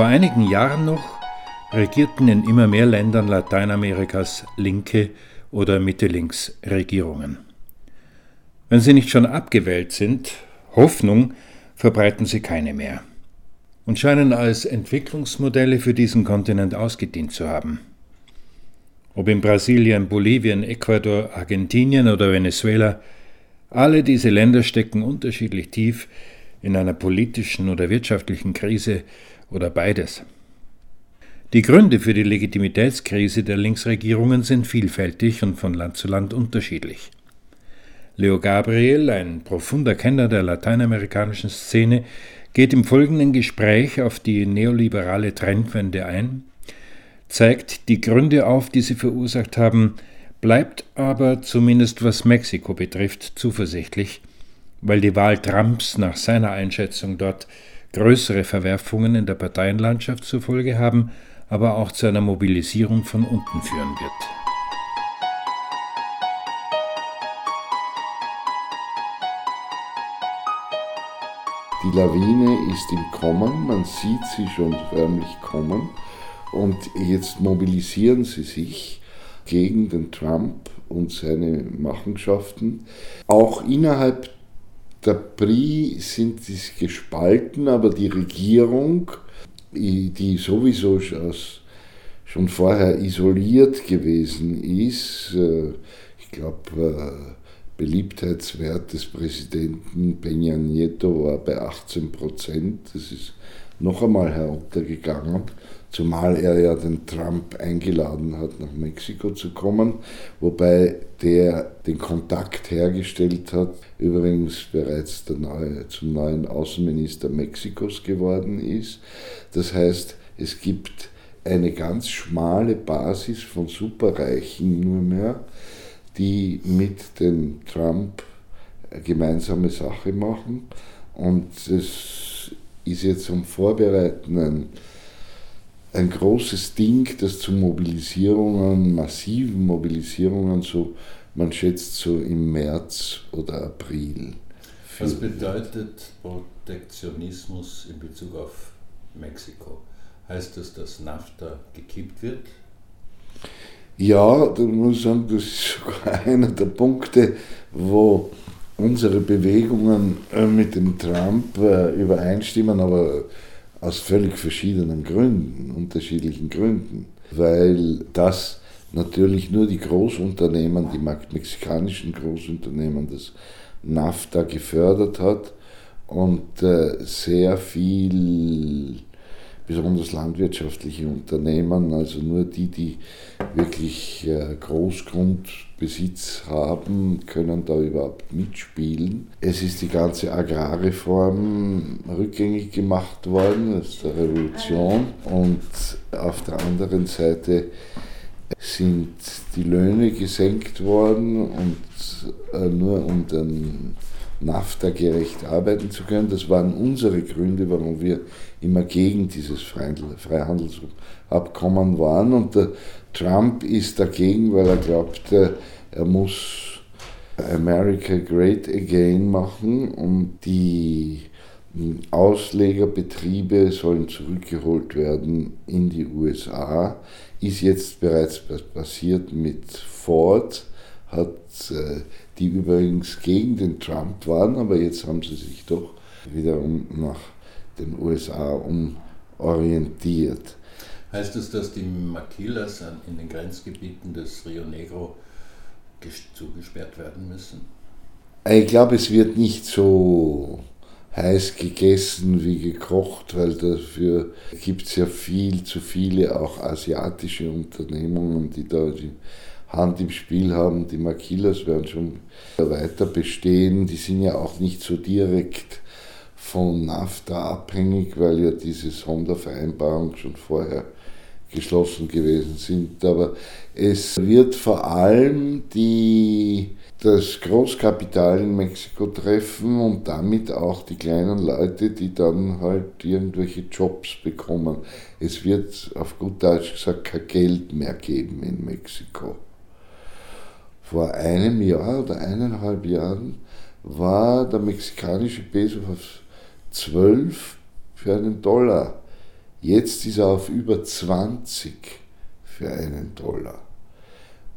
Vor einigen Jahren noch regierten in immer mehr Ländern Lateinamerikas linke oder Mitte-Links-Regierungen. Wenn sie nicht schon abgewählt sind, Hoffnung, verbreiten sie keine mehr und scheinen als Entwicklungsmodelle für diesen Kontinent ausgedient zu haben. Ob in Brasilien, Bolivien, Ecuador, Argentinien oder Venezuela, alle diese Länder stecken unterschiedlich tief in einer politischen oder wirtschaftlichen Krise oder beides. Die Gründe für die Legitimitätskrise der Linksregierungen sind vielfältig und von Land zu Land unterschiedlich. Leo Gabriel, ein profunder Kenner der lateinamerikanischen Szene, geht im folgenden Gespräch auf die neoliberale Trendwende ein, zeigt die Gründe auf, die sie verursacht haben, bleibt aber zumindest was Mexiko betrifft zuversichtlich, weil die Wahl Trumps nach seiner Einschätzung dort größere Verwerfungen in der Parteienlandschaft zur Folge haben, aber auch zu einer Mobilisierung von unten führen wird. Die Lawine ist im Kommen, man sieht sie schon förmlich kommen und jetzt mobilisieren sie sich gegen den Trump und seine Machenschaften. Auch innerhalb der PRI sind sie gespalten, aber die Regierung, die sowieso schon vorher isoliert gewesen ist, äh, ich glaube, äh, Beliebtheitswert des Präsidenten Peña Nieto war bei 18 Prozent. Das ist noch einmal heruntergegangen, zumal er ja den Trump eingeladen hat, nach Mexiko zu kommen, wobei der den Kontakt hergestellt hat, übrigens bereits der neue, zum neuen Außenminister Mexikos geworden ist. Das heißt, es gibt eine ganz schmale Basis von Superreichen nur mehr, die mit dem Trump gemeinsame Sache machen. Und es ist jetzt zum Vorbereiten ein, ein großes Ding, das zu Mobilisierungen, massiven Mobilisierungen, so man schätzt so im März oder April. Was bedeutet Protektionismus in Bezug auf Mexiko? Heißt das, dass NAFTA gekippt wird? Ja, da muss ich sagen, das ist sogar einer der Punkte, wo unsere Bewegungen äh, mit dem Trump äh, übereinstimmen, aber aus völlig verschiedenen Gründen, unterschiedlichen Gründen. Weil das natürlich nur die Großunternehmen, die mexikanischen Großunternehmen, das NAFTA gefördert hat und äh, sehr viel besonders landwirtschaftliche Unternehmen, also nur die, die wirklich äh, Großgrundbesitz haben, können da überhaupt mitspielen. Es ist die ganze Agrarreform rückgängig gemacht worden, ist der Revolution. Und auf der anderen Seite sind die Löhne gesenkt worden und äh, nur um den NAFTA gerecht arbeiten zu können. Das waren unsere Gründe, warum wir immer gegen dieses Freihandelsabkommen waren. Und der Trump ist dagegen, weil er glaubte, er muss America Great Again machen und die Auslegerbetriebe sollen zurückgeholt werden in die USA. Ist jetzt bereits passiert mit Ford, hat äh, die übrigens gegen den Trump waren, aber jetzt haben sie sich doch wiederum nach den USA umorientiert. Heißt es, dass die Maquilas in den Grenzgebieten des Rio Negro zugesperrt werden müssen? Ich glaube, es wird nicht so heiß gegessen wie gekocht, weil dafür gibt es ja viel zu viele auch asiatische Unternehmungen, die da Hand im Spiel haben. Die Maquilas werden schon weiter bestehen. Die sind ja auch nicht so direkt von NAFTA abhängig, weil ja diese Sondervereinbarungen schon vorher geschlossen gewesen sind. Aber es wird vor allem die, das Großkapital in Mexiko treffen und damit auch die kleinen Leute, die dann halt irgendwelche Jobs bekommen. Es wird auf gut Deutsch gesagt kein Geld mehr geben in Mexiko vor einem Jahr oder eineinhalb Jahren war der mexikanische Peso auf 12 für einen Dollar Jetzt ist er auf über 20 für einen Dollar.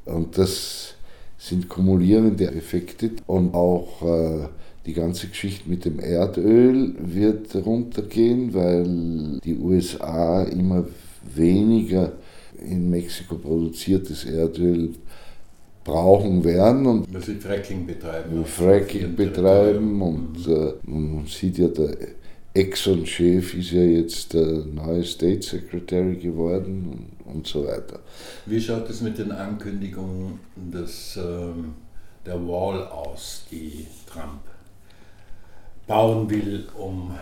Und das sind kumulierende Effekte und auch äh, die ganze Geschichte mit dem Erdöl wird runtergehen, weil die USA immer weniger in Mexiko produziertes Erdöl brauchen werden. Und Weil sie Fracking betreiben. Fracking betreiben und äh, man sieht ja, der Exxon-Chef ist ja jetzt der neue State Secretary geworden und, und so weiter. Wie schaut es mit den Ankündigungen des, ähm, der Wall aus, die Trump bauen will, um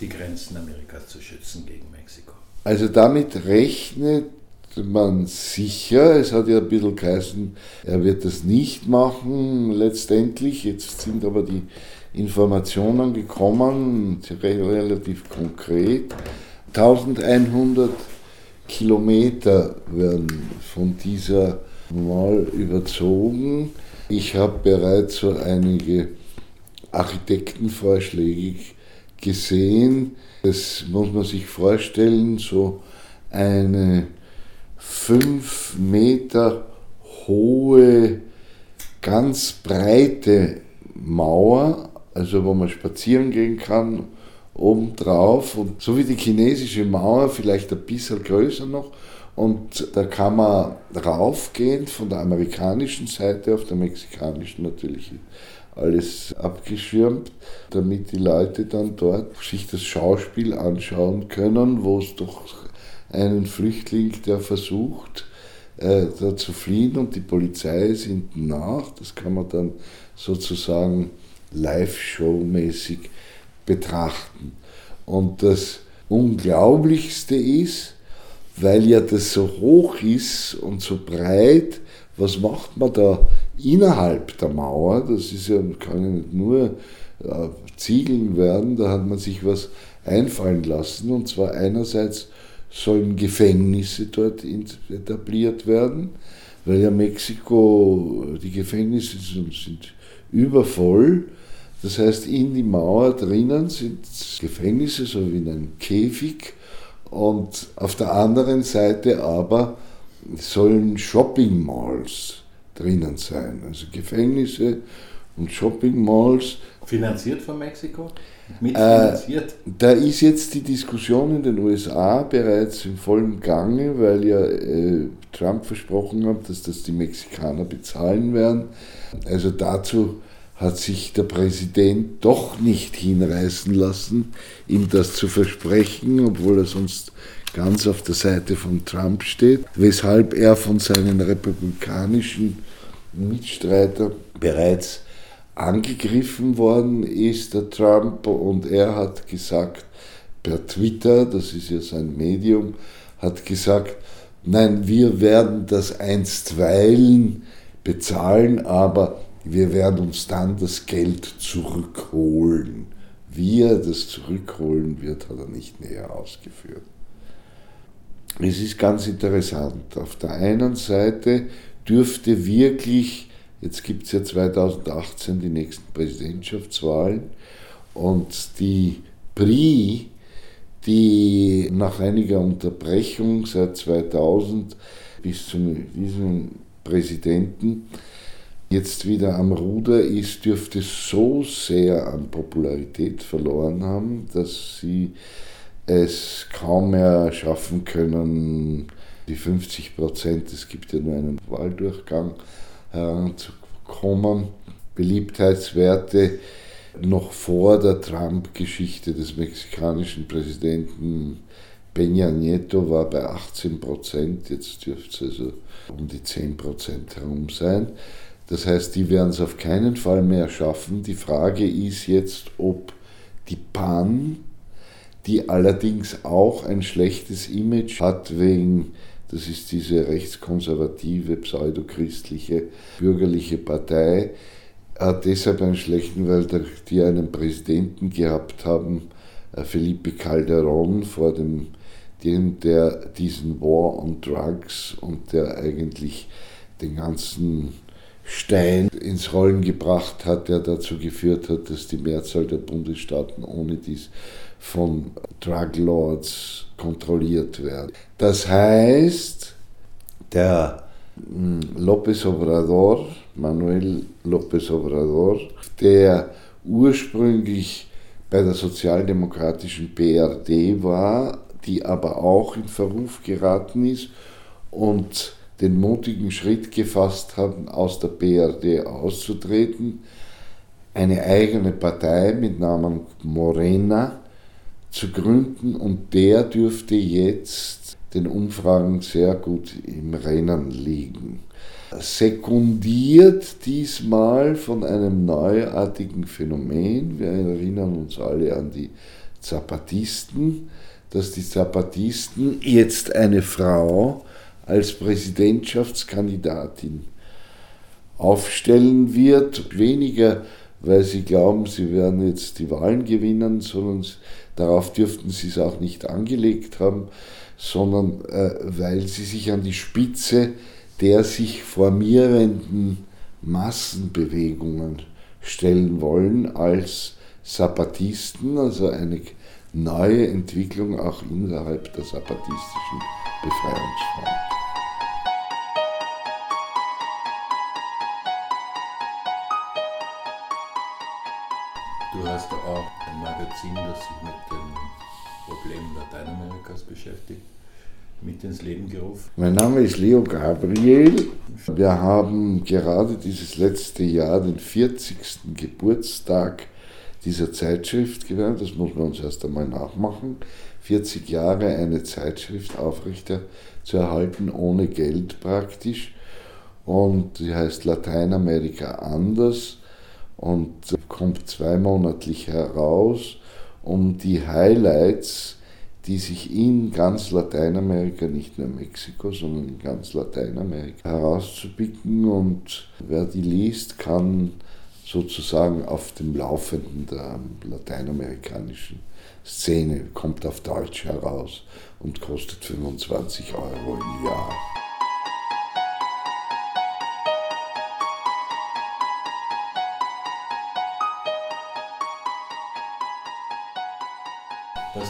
die Grenzen Amerikas zu schützen gegen Mexiko? Also damit rechnet man sicher, es hat ja ein bisschen geheißen, er wird das nicht machen letztendlich, jetzt sind aber die Informationen gekommen, relativ konkret. 1100 Kilometer werden von dieser Mall überzogen. Ich habe bereits so einige Architektenvorschläge gesehen. Das muss man sich vorstellen, so eine fünf Meter hohe, ganz breite Mauer, also wo man spazieren gehen kann, obendrauf. Und so wie die chinesische Mauer, vielleicht ein bisschen größer noch. Und da kann man raufgehen von der amerikanischen Seite, auf der mexikanischen natürlich alles abgeschirmt, damit die Leute dann dort sich das Schauspiel anschauen können, wo es doch einen Flüchtling, der versucht, äh, da zu fliehen und die Polizei ist hinten nach. Das kann man dann sozusagen Live-Show-mäßig betrachten. Und das Unglaublichste ist, weil ja das so hoch ist und so breit, was macht man da innerhalb der Mauer? Das ist ja, kann ja nicht nur äh, Ziegeln werden, da hat man sich was einfallen lassen. Und zwar einerseits sollen Gefängnisse dort etabliert werden, weil ja Mexiko, die Gefängnisse sind übervoll. Das heißt, in die Mauer drinnen sind Gefängnisse, so wie in einem Käfig. Und auf der anderen Seite aber sollen Shopping Malls drinnen sein. Also Gefängnisse und Shopping Malls. Finanziert von Mexiko? Mitfinanziert? Äh, da ist jetzt die Diskussion in den USA bereits im vollen Gange, weil ja äh, Trump versprochen hat, dass das die Mexikaner bezahlen werden. Also dazu hat sich der Präsident doch nicht hinreißen lassen, ihm das zu versprechen, obwohl er sonst ganz auf der Seite von Trump steht, weshalb er von seinen republikanischen Mitstreitern bereits angegriffen worden ist, der Trump, und er hat gesagt, per Twitter, das ist ja sein Medium, hat gesagt, nein, wir werden das einstweilen bezahlen, aber wir werden uns dann das Geld zurückholen. Wie er das zurückholen wird, hat er nicht näher ausgeführt. Es ist ganz interessant. Auf der einen Seite dürfte wirklich Jetzt gibt es ja 2018 die nächsten Präsidentschaftswahlen und die PRI, die nach einiger Unterbrechung seit 2000 bis zum diesem Präsidenten jetzt wieder am Ruder ist, dürfte so sehr an Popularität verloren haben, dass sie es kaum mehr schaffen können, die 50 Prozent, es gibt ja nur einen Wahldurchgang, heranzukommen. Beliebtheitswerte noch vor der Trump-Geschichte des mexikanischen Präsidenten Peña Nieto war bei 18 Prozent, jetzt dürfte es also um die 10 Prozent herum sein. Das heißt, die werden es auf keinen Fall mehr schaffen. Die Frage ist jetzt, ob die PAN, die allerdings auch ein schlechtes Image hat wegen das ist diese rechtskonservative, pseudochristliche, bürgerliche Partei. Hat deshalb einen schlechten, weil die einen Präsidenten gehabt haben, äh, Felipe Calderón, vor dem, dem, der diesen War on Drugs und der eigentlich den ganzen Stein ins Rollen gebracht hat, der dazu geführt hat, dass die Mehrzahl der Bundesstaaten ohne dies von Drug Lords kontrolliert werden. Das heißt, der hm, López Obrador, Manuel López Obrador, der ursprünglich bei der sozialdemokratischen PRD war, die aber auch in Verruf geraten ist und den mutigen Schritt gefasst haben, aus der BRD auszutreten, eine eigene Partei mit Namen Morena zu gründen und der dürfte jetzt den Umfragen sehr gut im Rennen liegen. Sekundiert diesmal von einem neuartigen Phänomen. Wir erinnern uns alle an die Zapatisten, dass die Zapatisten jetzt eine Frau als Präsidentschaftskandidatin aufstellen wird. Weniger, weil sie glauben, sie werden jetzt die Wahlen gewinnen, sondern darauf dürften sie es auch nicht angelegt haben, sondern äh, weil sie sich an die Spitze der sich formierenden Massenbewegungen stellen wollen als Zapatisten, also eine neue Entwicklung auch innerhalb der zapatistischen Befreiungsfront. Magazin, das sich mit den Problemen Lateinamerikas beschäftigt mit ins Leben gerufen? Mein Name ist Leo Gabriel. Wir haben gerade dieses letzte Jahr den 40. Geburtstag dieser Zeitschrift gewählt. Das muss man uns erst einmal nachmachen. 40 Jahre eine Zeitschrift aufrechter zu erhalten, ohne Geld praktisch. Und sie heißt Lateinamerika anders und kommt zweimonatlich heraus, um die Highlights die sich in ganz Lateinamerika, nicht nur Mexiko, sondern in ganz Lateinamerika herauszupicken. Und wer die liest, kann sozusagen auf dem Laufenden der lateinamerikanischen Szene, kommt auf Deutsch heraus und kostet 25 Euro im Jahr.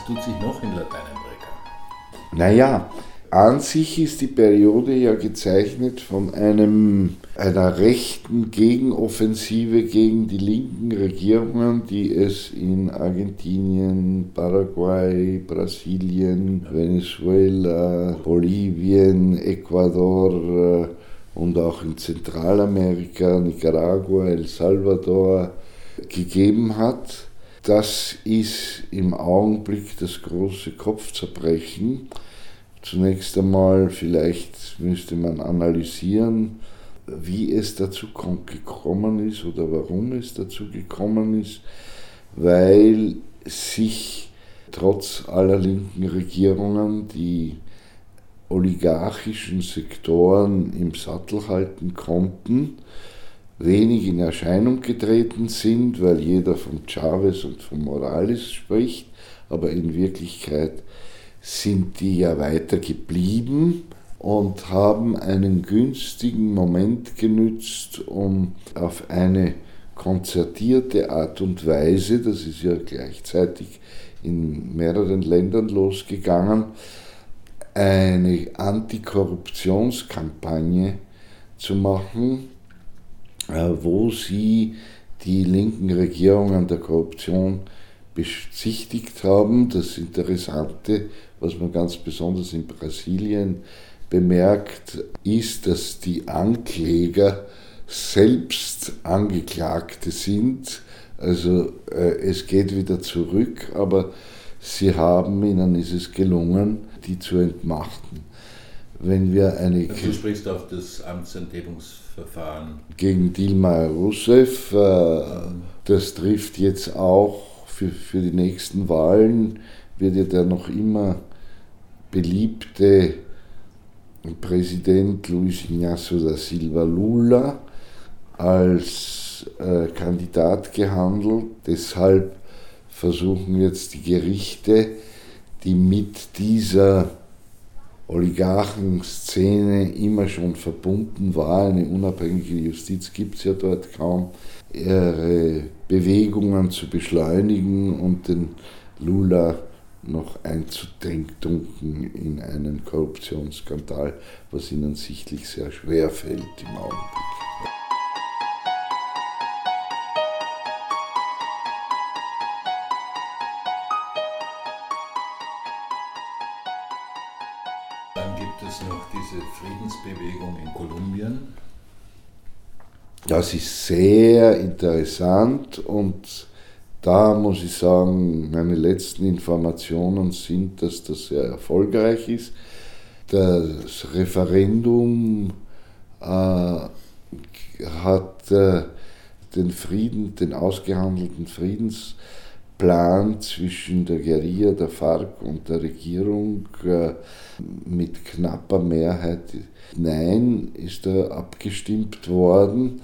Was tut sich noch in Lateinamerika? Naja, an sich ist die Periode ja gezeichnet von einem, einer rechten Gegenoffensive gegen die linken Regierungen, die es in Argentinien, Paraguay, Brasilien, Venezuela, Bolivien, Ecuador äh, und auch in Zentralamerika, Nicaragua, El Salvador gegeben hat das ist im Augenblick das große Kopfzerbrechen. Zunächst einmal, vielleicht müsste man analysieren, wie es dazu gekommen ist oder warum es dazu gekommen ist, weil sich trotz aller linken Regierungen die oligarchischen Sektoren im Sattel halten konnten wenig in Erscheinung getreten sind, weil jeder von Chavez und von Morales spricht, aber in Wirklichkeit sind die ja weiter geblieben und haben einen günstigen Moment genützt, um auf eine konzertierte Art und Weise, das ist ja gleichzeitig in mehreren Ländern losgegangen, eine Antikorruptionskampagne zu machen, wo sie die linken Regierungen der Korruption bezichtigt haben. Das Interessante, was man ganz besonders in Brasilien bemerkt, ist, dass die Ankläger selbst Angeklagte sind. Also äh, es geht wieder zurück, aber sie haben, ihnen ist es gelungen, die zu entmachten. Wenn wir eine also du sprichst auf das Amtsenthebungs Verfahren. Gegen Dilma Rousseff. Äh, das trifft jetzt auch für, für die nächsten Wahlen, wird ja der noch immer beliebte Präsident Luis Ignacio da Silva Lula als äh, Kandidat gehandelt. Deshalb versuchen jetzt die Gerichte, die mit dieser Oligarchenszene immer schon verbunden war. Eine unabhängige Justiz gibt es ja dort kaum. Ihre Bewegungen zu beschleunigen und den Lula noch einzudenken in einen Korruptionsskandal, was ihnen sichtlich sehr schwer fällt im Augenblick. Das ist sehr interessant und da muss ich sagen, meine letzten Informationen sind, dass das sehr erfolgreich ist. Das Referendum äh, hat äh, den Frieden, den ausgehandelten Friedensplan zwischen der Guerilla, der FARC und der Regierung äh, mit knapper Mehrheit Nein ist da abgestimmt worden,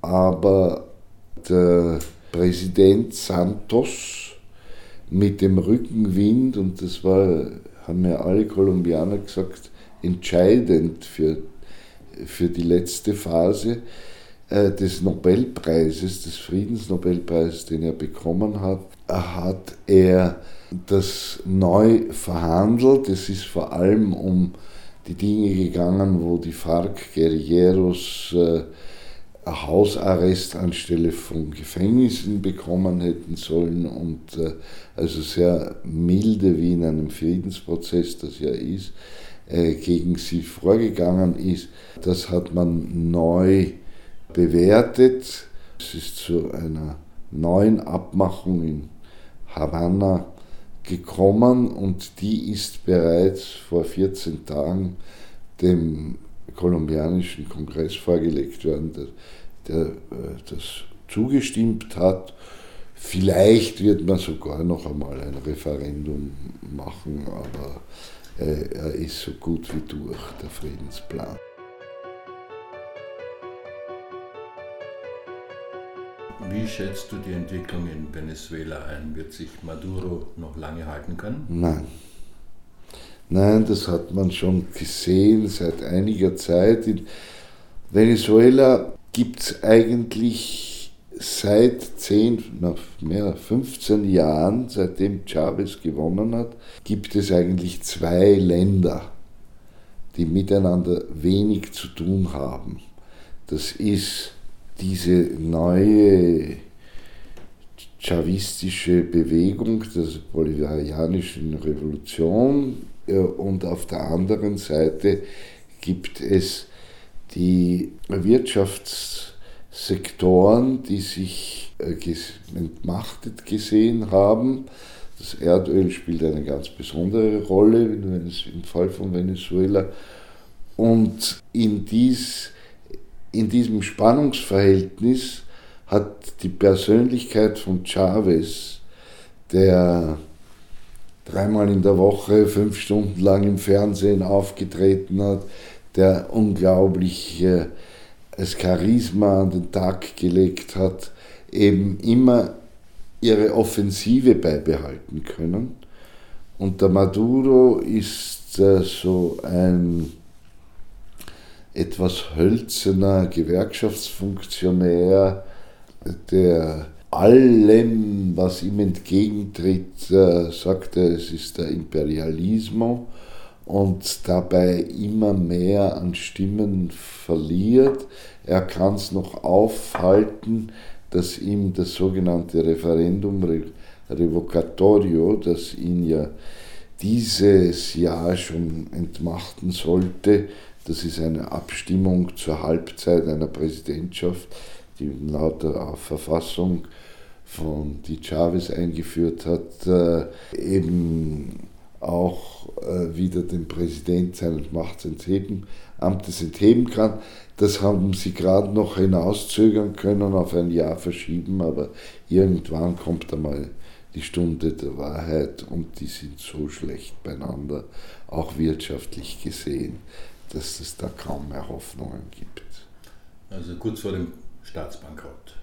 aber der Präsident Santos mit dem Rückenwind, und das war, haben ja alle Kolumbianer gesagt, entscheidend für, für die letzte Phase äh, des Nobelpreises, des Friedensnobelpreises, den er bekommen hat, hat er das neu verhandelt. Es ist vor allem um die Dinge gegangen, wo die FARC-Guerilleros äh, Hausarrest anstelle von Gefängnissen bekommen hätten sollen und äh, also sehr milde wie in einem Friedensprozess das ja ist, äh, gegen sie vorgegangen ist. Das hat man neu bewertet. Es ist zu einer neuen Abmachung in Havanna gekommen und die ist bereits vor 14 Tagen dem kolumbianischen Kongress vorgelegt worden, der, der äh, das zugestimmt hat. Vielleicht wird man sogar noch einmal ein Referendum machen, aber äh, er ist so gut wie durch, der Friedensplan. Wie schätzt du die Entwicklung in Venezuela ein? Wird sich Maduro noch lange halten können? Nein. Nein, das hat man schon gesehen seit einiger Zeit. In Venezuela gibt es eigentlich seit 10, noch mehr, 15 Jahren, seitdem Chavez gewonnen hat, gibt es eigentlich zwei Länder, die miteinander wenig zu tun haben. Das ist diese neue chavistische Bewegung der bolivarianischen Revolution äh, und auf der anderen Seite gibt es die Wirtschaftssektoren, die sich äh, entmachtet gesehen haben. Das Erdöl spielt eine ganz besondere Rolle im Fall von Venezuela. Und in, dies, in diesem Spannungsverhältnis hat die Persönlichkeit von Chavez, der dreimal in der Woche fünf Stunden lang im Fernsehen aufgetreten hat, der unglaublich äh, Charisma an den Tag gelegt hat, eben immer ihre Offensive beibehalten können. Und der Maduro ist äh, so ein etwas hölzerner Gewerkschaftsfunktionär, der allem, was ihm entgegentritt, äh, sagt er, es ist der Imperialismus und dabei immer mehr an Stimmen verliert. Er kann es noch aufhalten, dass ihm das sogenannte Referendum Revocatorio, das ihn ja dieses Jahr schon entmachten sollte, das ist eine Abstimmung zur Halbzeit einer Präsidentschaft, die laut der Verfassung von die Chavez eingeführt hat, äh, eben auch äh, wieder den Präsident seines Machtsentheben, Amtes entheben kann. Das haben sie gerade noch hinauszögern können, auf ein Jahr verschieben, aber irgendwann kommt einmal die Stunde der Wahrheit und die sind so schlecht beieinander, auch wirtschaftlich gesehen, dass es da kaum mehr Hoffnungen gibt. Also kurz vor dem Staatsbankrott.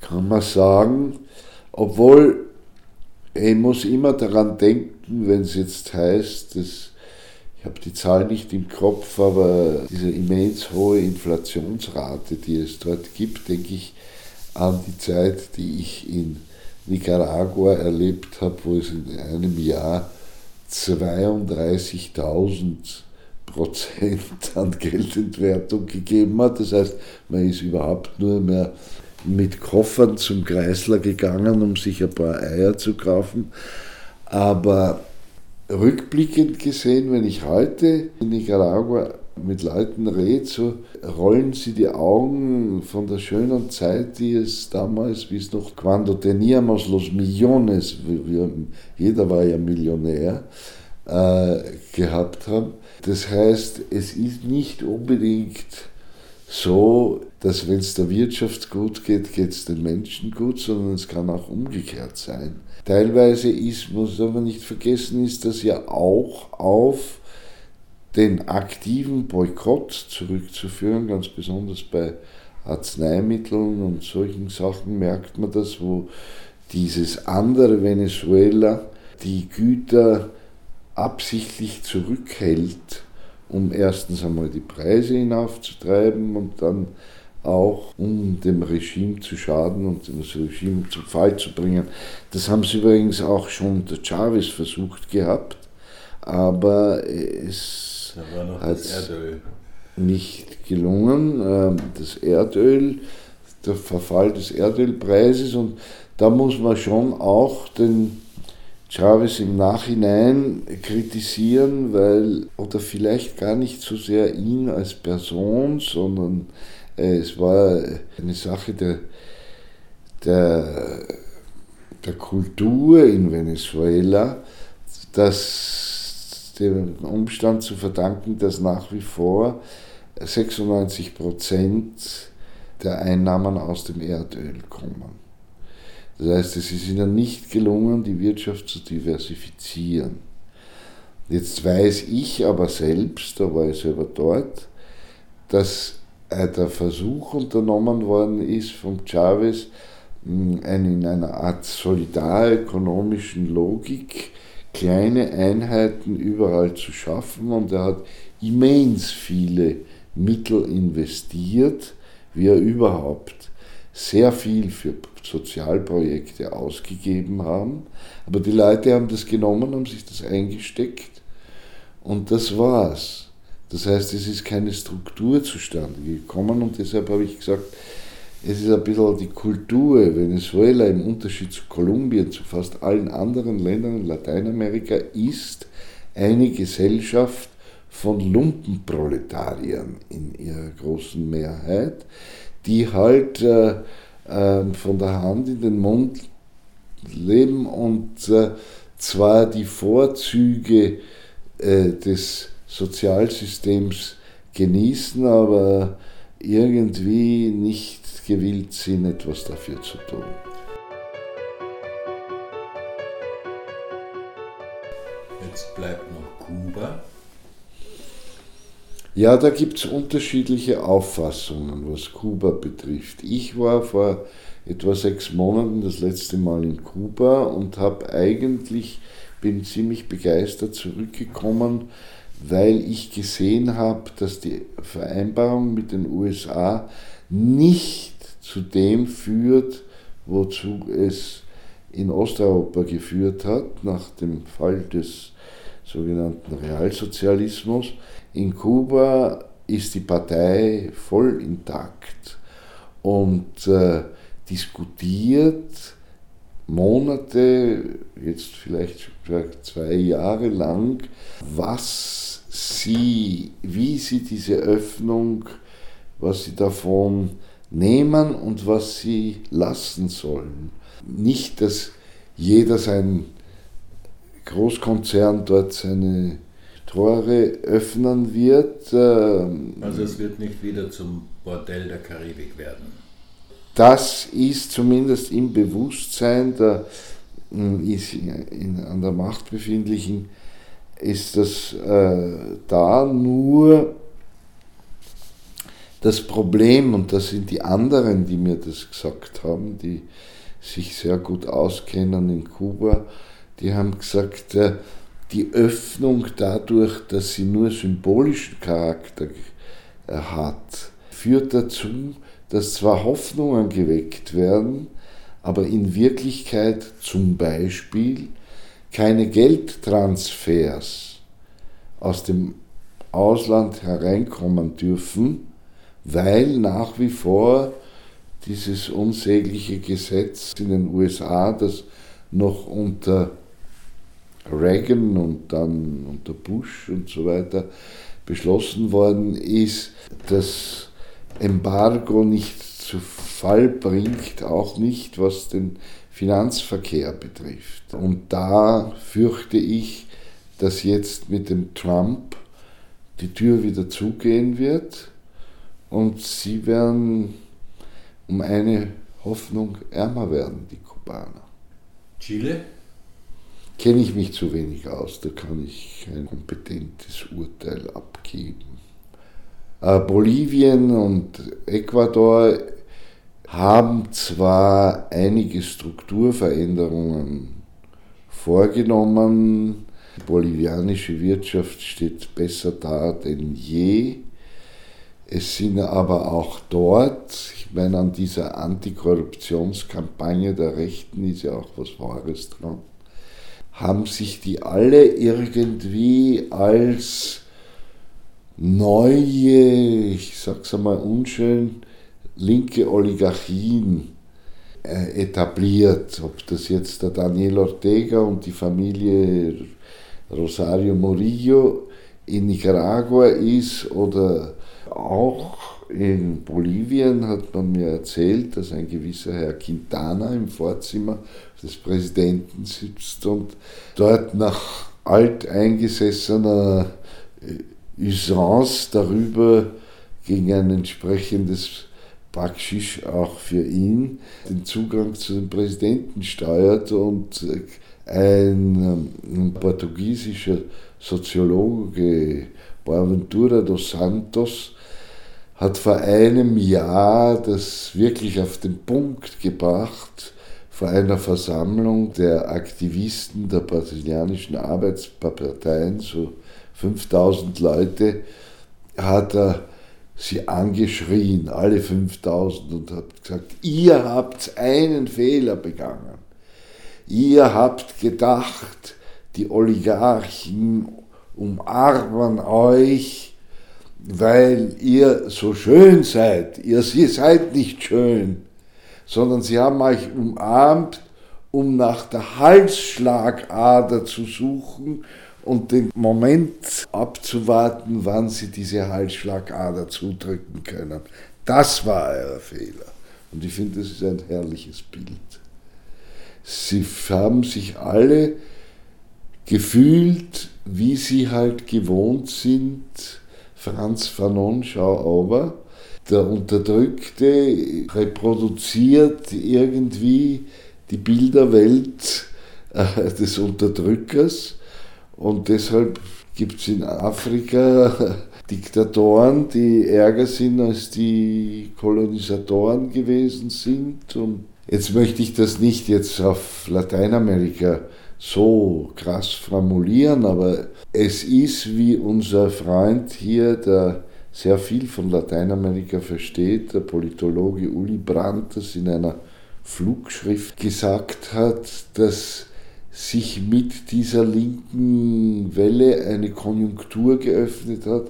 Kann man sagen, obwohl ich muss immer daran denken, wenn es jetzt heißt, dass ich habe die Zahl nicht im Kopf, aber diese immens hohe Inflationsrate, die es dort gibt, denke ich an die Zeit, die ich in Nicaragua erlebt habe, wo es in einem Jahr 32.000 Prozent an Geldentwertung gegeben hat. Das heißt, man ist überhaupt nur mehr mit Koffern zum Kreisler gegangen, um sich ein paar Eier zu kaufen. Aber rückblickend gesehen, wenn ich heute in Nicaragua mit Leuten rede, so rollen sie die Augen von der schönen Zeit, die es damals, wie es noch cuando teníamos los millones, jeder war ja Millionär, äh, gehabt haben. Das heißt, es ist nicht unbedingt so, dass wenn es der Wirtschaft gut geht, geht es den Menschen gut, sondern es kann auch umgekehrt sein. Teilweise ist, muss man nicht vergessen, ist das ja auch auf den aktiven Boykott zurückzuführen, ganz besonders bei Arzneimitteln und solchen Sachen merkt man das, wo dieses andere Venezuela die Güter absichtlich zurückhält, um erstens einmal die Preise hinaufzutreiben und dann auch um dem Regime zu schaden und das Regime zum Fall zu bringen. Das haben sie übrigens auch schon der Chavez versucht gehabt, aber es hat nicht gelungen. Ähm, das Erdöl, der Verfall des Erdölpreises und da muss man schon auch den Chavez im Nachhinein kritisieren, weil, oder vielleicht gar nicht so sehr ihn als Person, sondern äh, es war eine Sache der, der, der Kultur in Venezuela, dass dem Umstand zu verdanken, dass nach wie vor 96 Prozent der Einnahmen aus dem Erdöl kommen. Das heißt, es ist ihnen nicht gelungen, die Wirtschaft zu diversifizieren. Jetzt weiß ich aber selbst, da war ich selber dort, dass der Versuch unternommen worden ist von Chavez, hm, in einer Art solidarökonomischen Logik kleine Einheiten überall zu schaffen und er hat immens viele Mittel investiert, wie er überhaupt sehr viel für Sozialprojekte ausgegeben haben. Aber die Leute haben das genommen, haben sich das eingesteckt und das war's. Das heißt, es ist keine Struktur zustande gekommen und deshalb habe ich gesagt, es ist ein bisschen die Kultur. Venezuela im Unterschied zu Kolumbien, zu fast allen anderen Ländern in Lateinamerika ist eine Gesellschaft von Lumpenproletariern in ihrer großen Mehrheit, die halt äh, äh, von der Hand in den Mund leben und äh, zwar die Vorzüge äh, des Sozialsystems genießen, aber irgendwie nicht gewillt sind, etwas dafür zu tun. Jetzt bleibt noch Kuba. Ja, da gibt es unterschiedliche Auffassungen, was Kuba betrifft. Ich war vor etwa sechs Monaten das letzte Mal in Kuba und habe eigentlich, bin ziemlich begeistert zurückgekommen, weil ich gesehen habe, dass die Vereinbarung mit den USA nicht zu dem führt, wozu es in Osteuropa geführt hat, nach dem Fall des sogenannten Realsozialismus, in Kuba ist die Partei voll intakt und äh, diskutiert Monate, jetzt vielleicht zwei Jahre lang, was sie, wie sie diese Öffnung, was sie davon nehmen und was sie lassen sollen. Nicht, dass jeder sein Großkonzern dort seine Tore öffnen wird. Ähm, also es wird nicht wieder zum Bordell der Karibik werden. Das ist zumindest im Bewusstsein der an der Macht befindlichen, ist das äh, da nur das Problem, und das sind die anderen, die mir das gesagt haben, die sich sehr gut auskennen in Kuba, die haben gesagt, äh, die Öffnung dadurch, dass sie nur symbolischen Charakter hat, führt dazu, dass zwar Hoffnungen geweckt werden, aber in Wirklichkeit zum Beispiel keine Geldtransfers aus dem Ausland hereinkommen dürfen, weil nach wie vor dieses unsägliche Gesetz in den USA, das noch unter Reagan und dann unter Bush und so weiter beschlossen worden ist, das Embargo nicht zu Fall bringt, auch nicht was den Finanzverkehr betrifft. Und da fürchte ich, dass jetzt mit dem Trump die Tür wieder zugehen wird und sie werden um eine Hoffnung ärmer werden, die Kubaner. Chile? Kenne ich mich zu wenig aus, da kann ich kein kompetentes Urteil abgeben. Äh, Bolivien und Ecuador haben zwar einige Strukturveränderungen vorgenommen, die bolivianische Wirtschaft steht besser da denn je, es sind aber auch dort, ich meine, an dieser Antikorruptionskampagne der Rechten ist ja auch was Wahres dran, haben sich die alle irgendwie als neue, ich sag's einmal unschön, linke Oligarchien äh, etabliert. Ob das jetzt der Daniel Ortega und die Familie Rosario Murillo in Nicaragua ist oder auch in Bolivien hat man mir erzählt, dass ein gewisser Herr Quintana im Vorzimmer des Präsidenten sitzt und dort nach alteingesessener äh, Usance darüber gegen ein entsprechendes Backschisch auch für ihn den Zugang zu dem Präsidenten steuert und äh, ein, ähm, portugiesischer Soziologe, Boaventura dos Santos, hat vor einem Jahr das wirklich auf den Punkt gebracht, vor einer Versammlung der Aktivisten der brasilianischen Arbeitsparteien, so 5000 Leute, hat er sie angeschrien, alle 5000, und hat gesagt, ihr habt einen Fehler begangen. Ihr habt gedacht, die Oligarchen umarmen euch, weil ihr so schön seid. Ihr, seid nicht schön, sondern sie haben euch umarmt, um nach der Halsschlagader zu suchen und den Moment abzuwarten, wann sie diese Halsschlagader zudrücken können. Das war euer Fehler. Und ich finde, das ist ein herrliches Bild. Sie haben sich alle gefühlt, wie sie halt gewohnt sind, Franz Fanon, schau aber, der Unterdrückte reproduziert irgendwie die Bilderwelt äh, des Unterdrückers und deshalb gibt es in Afrika Diktatoren, die ärger sind als die Kolonisatoren gewesen sind. Und jetzt möchte ich das nicht jetzt auf Lateinamerika so krass formulieren, aber es ist, wie unser Freund hier, der sehr viel von Lateinamerika versteht, der Politologe Uli Brandt, das in einer Flugschrift gesagt hat, dass sich mit dieser linken Welle eine Konjunktur geöffnet hat,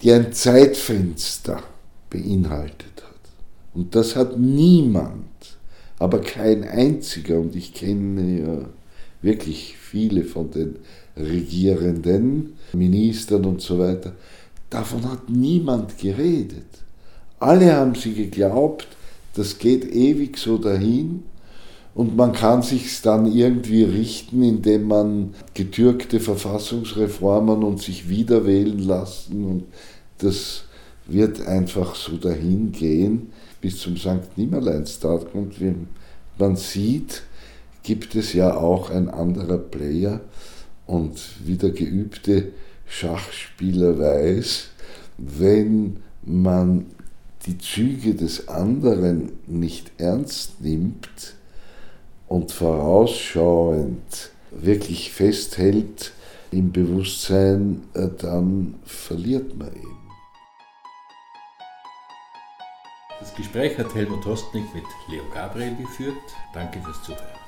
die ein Zeitfenster beinhaltet hat. Und das hat niemand, aber kein einziger, und ich kenne ja wirklich viele von den Regierenden, Ministern und so weiter, davon hat niemand geredet. Alle haben sie geglaubt, das geht ewig so dahin und man kann sich dann irgendwie richten, indem man getürkte Verfassungsreformen und sich wieder wählen lassen und das wird einfach so dahin gehen bis zum St. Nimmerleinstag und man sieht, gibt es ja auch ein anderer Player und wie der geübte Schachspieler weiß, wenn man die Züge des anderen nicht ernst nimmt und vorausschauend wirklich festhält im Bewusstsein, äh, dann verliert man eben. Das Gespräch hat Helmut Hostnik mit Leo Gabriel geführt. Danke fürs Zuhören.